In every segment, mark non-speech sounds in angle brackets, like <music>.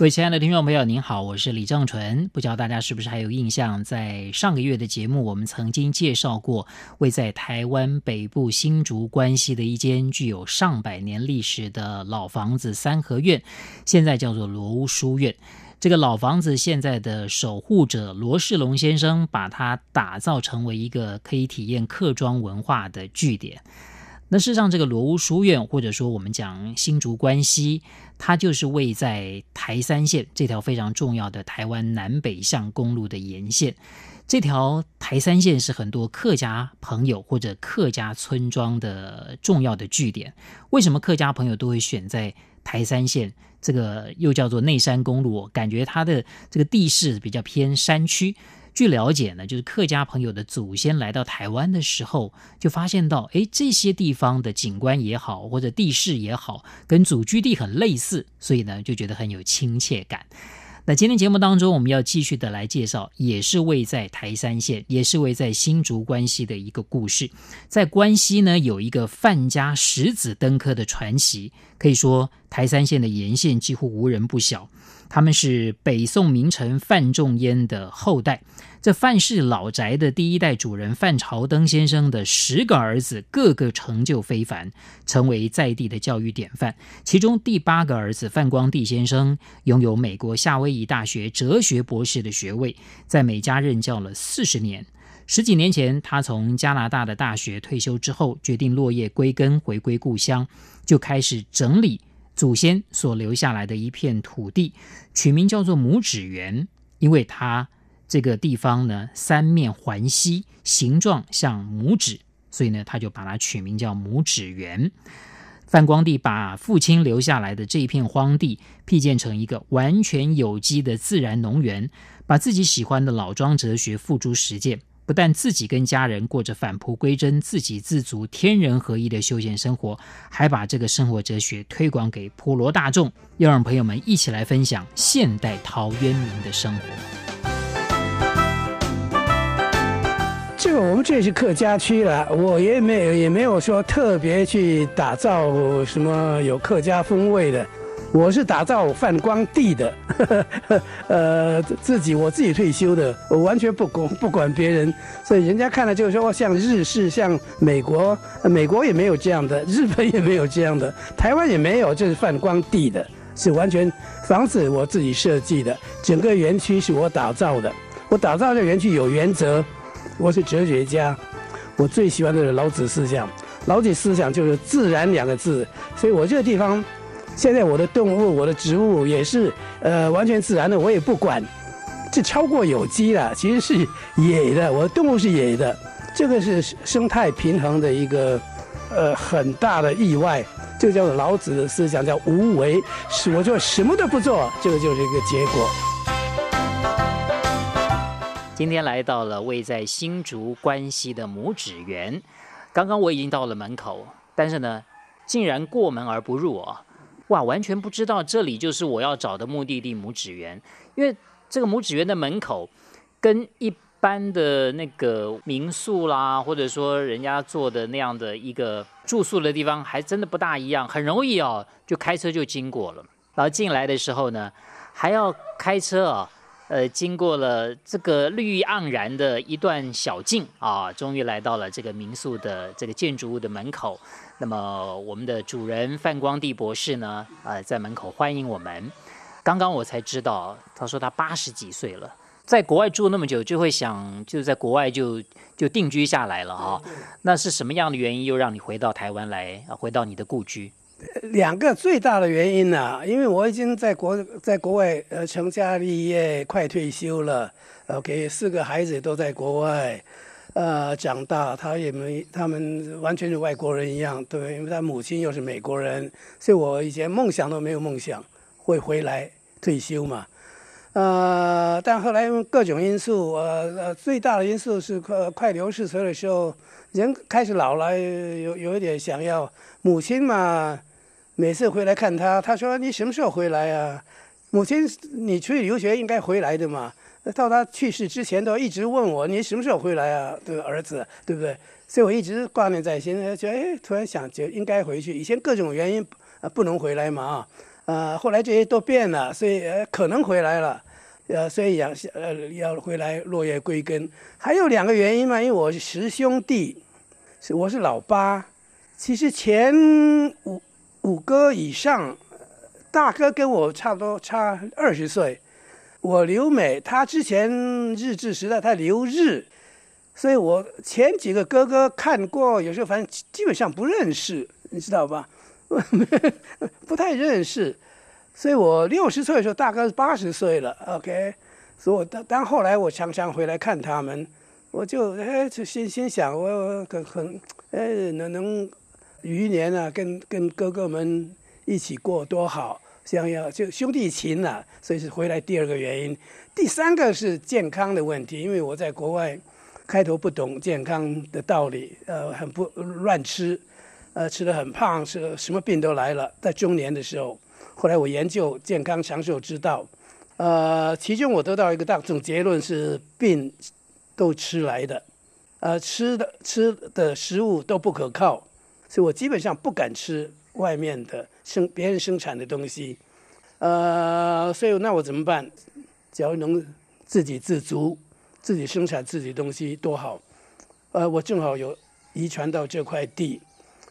各位亲爱的听众朋友，您好，我是李正纯。不知道大家是不是还有印象，在上个月的节目，我们曾经介绍过位在台湾北部新竹关西的一间具有上百年历史的老房子——三合院，现在叫做罗屋书院。这个老房子现在的守护者罗世龙先生，把它打造成为一个可以体验客庄文化的据点。那事实上，这个罗屋书院，或者说我们讲新竹关西，它就是位在台三线这条非常重要的台湾南北向公路的沿线。这条台三线是很多客家朋友或者客家村庄的重要的据点。为什么客家朋友都会选在台三线？这个又叫做内山公路，感觉它的这个地势比较偏山区。据了解呢，就是客家朋友的祖先来到台湾的时候，就发现到，诶，这些地方的景观也好，或者地势也好，跟祖居地很类似，所以呢，就觉得很有亲切感。那今天节目当中，我们要继续的来介绍，也是位在台山县，也是位在新竹关西的一个故事。在关西呢，有一个范家十子登科的传奇，可以说台山县的沿线几乎无人不晓。他们是北宋名臣范仲淹的后代。这范氏老宅的第一代主人范朝登先生的十个儿子，个个成就非凡，成为在地的教育典范。其中第八个儿子范光第先生，拥有美国夏威夷大学哲学博士的学位，在美加任教了四十年。十几年前，他从加拿大的大学退休之后，决定落叶归根，回归故乡，就开始整理。祖先所留下来的一片土地，取名叫做拇指园，因为他这个地方呢，三面环溪，形状像拇指，所以呢，他就把它取名叫拇指园。范光帝把父亲留下来的这一片荒地，辟建成一个完全有机的自然农园，把自己喜欢的老庄哲学付诸实践。不但自己跟家人过着返璞归真、自给自足、天人合一的休闲生活，还把这个生活哲学推广给普罗大众，要让朋友们一起来分享现代陶渊明的生活。这个我们这也是客家区了，我也没有也没有说特别去打造什么有客家风味的。我是打造范光地的，呵 <laughs> 呵呃，自己我自己退休的，我完全不管不管别人，所以人家看了就是说像日式，像美国，美国也没有这样的，日本也没有这样的，台湾也没有，这是范光地的，是完全房子我自己设计的，整个园区是我打造的，我打造这园区有原则，我是哲学家，我最喜欢的是老子思想，老子思想就是自然两个字，所以我这个地方。现在我的动物、我的植物也是呃完全自然的，我也不管，这超过有机了，其实是野的。我的动物是野的，这个是生态平衡的一个呃很大的意外。这个叫做老子的思想，叫无为，是我就什么都不做，这个就是一个结果。今天来到了位在新竹关西的拇指园，刚刚我已经到了门口，但是呢，竟然过门而不入啊。哇，完全不知道这里就是我要找的目的地拇指园，因为这个拇指园的门口跟一般的那个民宿啦，或者说人家做的那样的一个住宿的地方，还真的不大一样，很容易哦，就开车就经过了。然后进来的时候呢，还要开车啊、呃，经过了这个绿意盎然的一段小径啊，终于来到了这个民宿的这个建筑物的门口。那么我们的主人范光第博士呢，呃，在门口欢迎我们。刚刚我才知道，他说他八十几岁了，在国外住那么久，就会想就在国外就就定居下来了哈。那是什么样的原因又让你回到台湾来，回到你的故居？两个最大的原因呢、因为我已经在国在国外呃成家立业，快退休了，OK，四个孩子都在国外。呃，长大他也没，他们完全是外国人一样，对，因为他母亲又是美国人，所以我以前梦想都没有梦想会回来退休嘛。呃，但后来因为各种因素，呃呃，最大的因素是快快六十岁的时候，人开始老了，有有一点想要母亲嘛。每次回来看他，他说：“你什么时候回来啊？”母亲，你出去留学应该回来的嘛。到他去世之前都一直问我：“你什么时候回来啊？”对儿子，对不对？所以我一直挂念在心，觉得哎，突然想就应该回去。以前各种原因啊不能回来嘛啊。呃，后来这些都变了，所以可能回来了，呃，所以要呃要回来落叶归根。还有两个原因嘛，因为我是十兄弟，我是老八，其实前五五哥以上，大哥跟我差不多差二十岁，我留美，他之前日治时代他留日，所以我前几个哥哥看过，有时候反正基本上不认识，你知道吧？<laughs> 不太认识，所以我六十岁的时候，大哥八十岁了。OK，所以我当当后来我常常回来看他们，我就哎就心心想，我可很哎能能余年啊，跟跟哥哥们一起过多好，想要就兄弟情啊，所以是回来第二个原因。第三个是健康的问题，因为我在国外开头不懂健康的道理，呃，很不乱吃。呃，吃的很胖，是什么病都来了。在中年的时候，后来我研究健康长寿之道，呃，其中我得到一个大总结论是病都吃来的，呃，吃的吃的食物都不可靠，所以我基本上不敢吃外面的生别人生产的东西，呃，所以那我怎么办？只要能自给自足，自己生产自己东西多好，呃，我正好有遗传到这块地。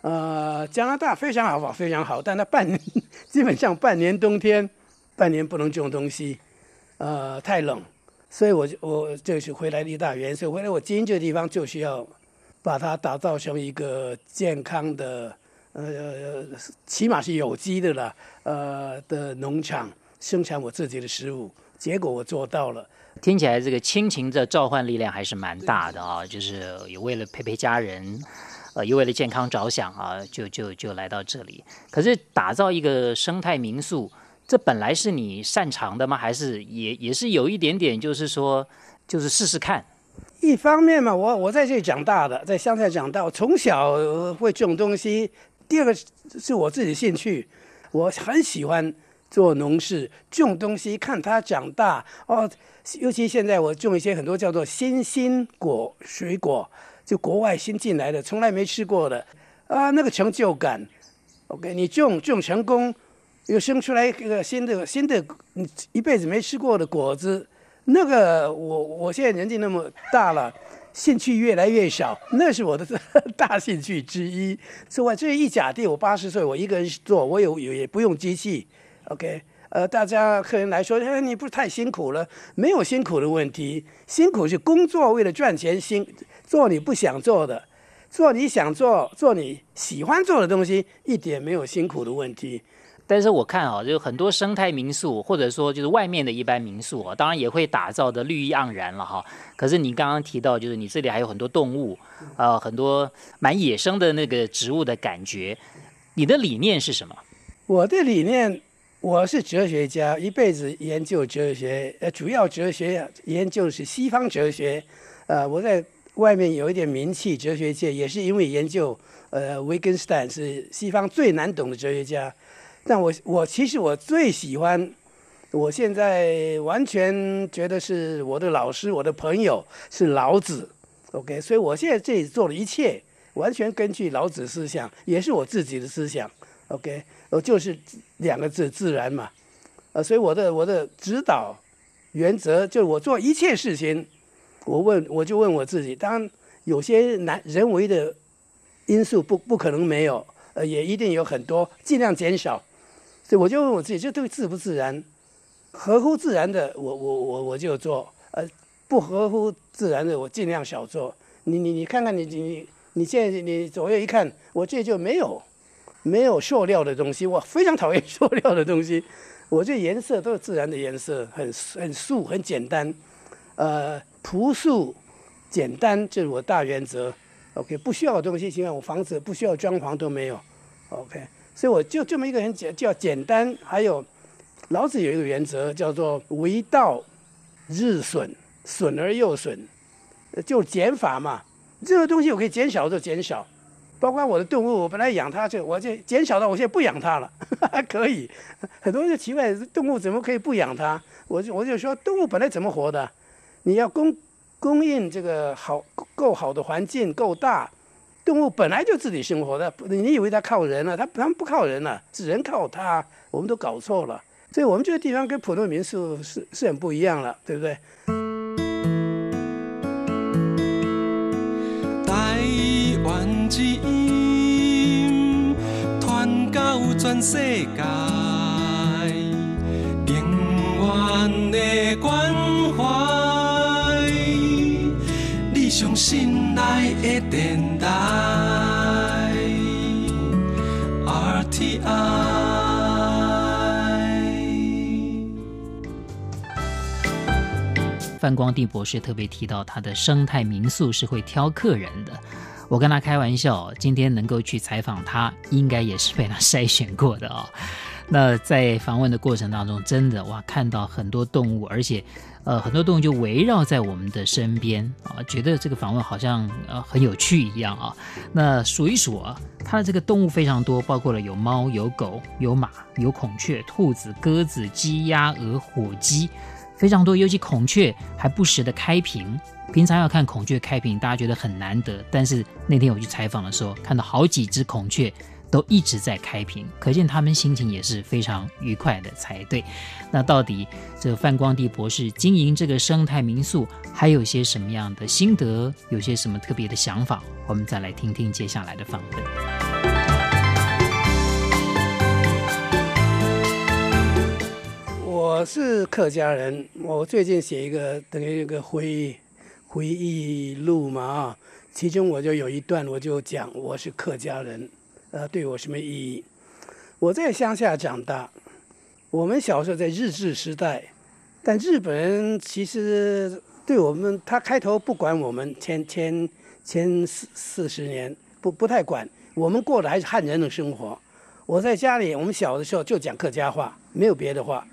呃，加拿大非常好，非常好，但它半年基本上半年冬天，半年不能种东西，呃，太冷，所以我就我就是回来的一大原因。所以回来我经营这个地方就需要把它打造成一个健康的，呃，起码是有机的了，呃的农场，生产我自己的食物。结果我做到了，听起来这个亲情的召唤力量还是蛮大的啊，就是也为了陪陪家人。呃，又为了健康着想啊，就就就来到这里。可是打造一个生态民宿，这本来是你擅长的吗？还是也也是有一点点，就是说，就是试试看。一方面嘛，我我在这里长大的，在乡下长大，我从小会种东西。第二个是我自己兴趣，我很喜欢做农事，种东西，看它长大。哦，尤其现在我种一些很多叫做新兴果水果。就国外新进来的，从来没吃过的，啊，那个成就感，OK，你种种成功，又生出来一个新的新的，你一辈子没吃过的果子，那个我我现在年纪那么大了，兴趣越来越少，那是我的 <laughs> 大兴趣之一。此外这一甲地，我八十岁，我一个人做，我有有也不用机器，OK，呃，大家客人来说，哎，你不是太辛苦了？没有辛苦的问题，辛苦是工作为了赚钱辛。做你不想做的，做你想做、做你喜欢做的东西，一点没有辛苦的问题。但是我看啊，就很多生态民宿，或者说就是外面的一般民宿啊，当然也会打造的绿意盎然了哈。可是你刚刚提到，就是你这里还有很多动物，呃，很多蛮野生的那个植物的感觉。你的理念是什么？我的理念，我是哲学家，一辈子研究哲学，呃，主要哲学研究是西方哲学，呃，我在。外面有一点名气，哲学界也是因为研究，呃，维根斯坦是西方最难懂的哲学家。但我我其实我最喜欢，我现在完全觉得是我的老师，我的朋友是老子。OK，所以我现在这里做的一切，完全根据老子思想，也是我自己的思想。OK，我就是两个字：自然嘛。呃，所以我的我的指导原则就是我做一切事情。我问，我就问我自己：当然有些难人为的因素不不可能没有，呃，也一定有很多，尽量减少。所以我就问我自己：这对自不自然？合乎自然的，我我我我就做；呃，不合乎自然的，我尽量少做。你你你看看你你你现在你左右一看，我这就没有没有塑料的东西，我非常讨厌 <laughs> 塑料的东西。我这颜色都是自然的颜色，很很素很简单，呃。朴素、简单，这是我大原则。OK，不需要的东西，现在我房子不需要装潢都没有。OK，所以我就这么一个很简，叫简单，还有老子有一个原则叫做“为道日损，损而又损”，就减法嘛。任何东西我可以减少就减少，包括我的动物，我本来养它就我就减少到我现在不养它了，还 <laughs> 可以。很多人就奇怪，动物怎么可以不养它？我就我就说，动物本来怎么活的？你要供供应这个好够好的环境够大，动物本来就自己生活的。你以为它靠人了？它它们不靠人了，是人靠它。我们都搞错了，所以我们这个地方跟普通民宿是是很不一样了，对不对？台湾之音传到全世界，相信爱的电台 RTI。范光地博士特别提到，他的生态民宿是会挑客人的。我跟他开玩笑，今天能够去采访他，应该也是被他筛选过的啊、哦。那在访问的过程当中，真的哇，看到很多动物，而且呃，很多动物就围绕在我们的身边啊，觉得这个访问好像呃很有趣一样啊。那数一数啊，它的这个动物非常多，包括了有猫、有狗、有马、有孔雀、兔子、鸽子、鸡、鸭、鹅、火鸡。非常多，尤其孔雀还不时的开屏。平常要看孔雀开屏，大家觉得很难得。但是那天我去采访的时候，看到好几只孔雀都一直在开屏，可见他们心情也是非常愉快的才对。那到底这范光地博士经营这个生态民宿，还有些什么样的心得？有些什么特别的想法？我们再来听听接下来的访问。我是客家人，我最近写一个等于一个回忆回忆录嘛啊，其中我就有一段我就讲我是客家人，呃，对我什么意义？我在乡下长大，我们小时候在日治时代，但日本人其实对我们他开头不管我们前前前四四十年不不太管，我们过的还是汉人的生活。我在家里，我们小的时候就讲客家话，没有别的话。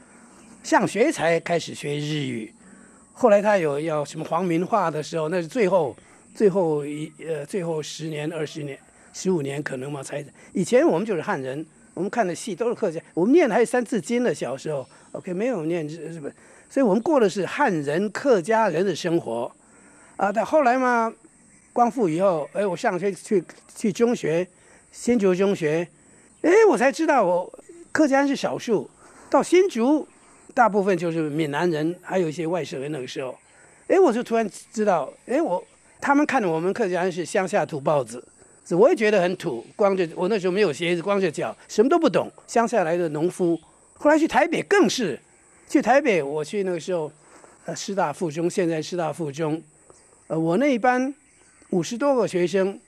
上学才开始学日语，后来他有要什么皇民化的时候，那是最后最后一呃最后十年二十年十五年可能嘛才。以前我们就是汉人，我们看的戏都是客家，我们念的还是《三字经》的小时候，OK 没有念日日本，所以我们过的是汉人客家人的生活啊。但后来嘛，光复以后，哎，我上学去去中学，新竹中学，哎，我才知道我客家人是少数，到新竹。大部分就是闽南人，还有一些外省人。那个时候，哎，我就突然知道，哎，我他们看着我们客家人是乡下土包子，是我也觉得很土，光着我那时候没有鞋子，光着脚，什么都不懂，乡下来的农夫。后来去台北更是，去台北，我去那个时候，呃，师大附中，现在师大附中，呃，我那一班五十多个学生，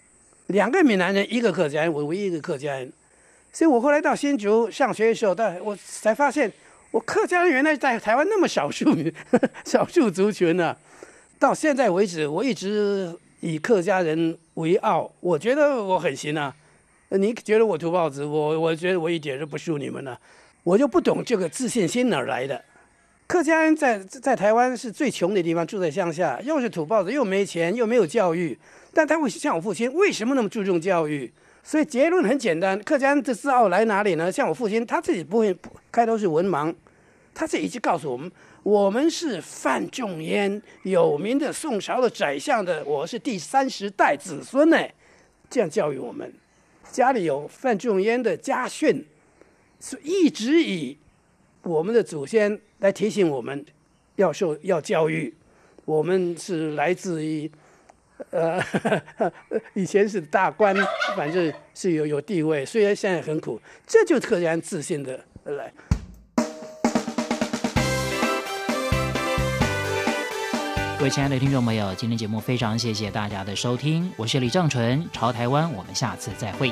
两个闽南人，一个客家人，我唯一一个客家人。所以我后来到新竹上学的时候，但我才发现。我客家人原来在台湾那么少数民，<laughs> 少数族群呢、到现在为止，我一直以客家人为傲。我觉得我很行啊。你觉得我土包子？我我觉得我一点都不输你们呢、我就不懂这个自信心哪来的。客家人在在台湾是最穷的地方，住在乡下，又是土包子，又没钱，又没有教育。但他会像我父亲，为什么那么注重教育？所以结论很简单，客家人的自傲来哪里呢？像我父亲，他自己不会，开头是文盲。他自己一直告诉我们，我们是范仲淹有名的宋朝的宰相的，我是第三十代子孙呢，这样教育我们。家里有范仲淹的家训，是一直以我们的祖先来提醒我们要受要教育。我们是来自于，呃，<laughs> 以前是大官，反正是有有地位，虽然现在很苦，这就特然自信的来。各位亲爱的听众朋友，今天节目非常谢谢大家的收听，我是李正淳，朝台湾，我们下次再会。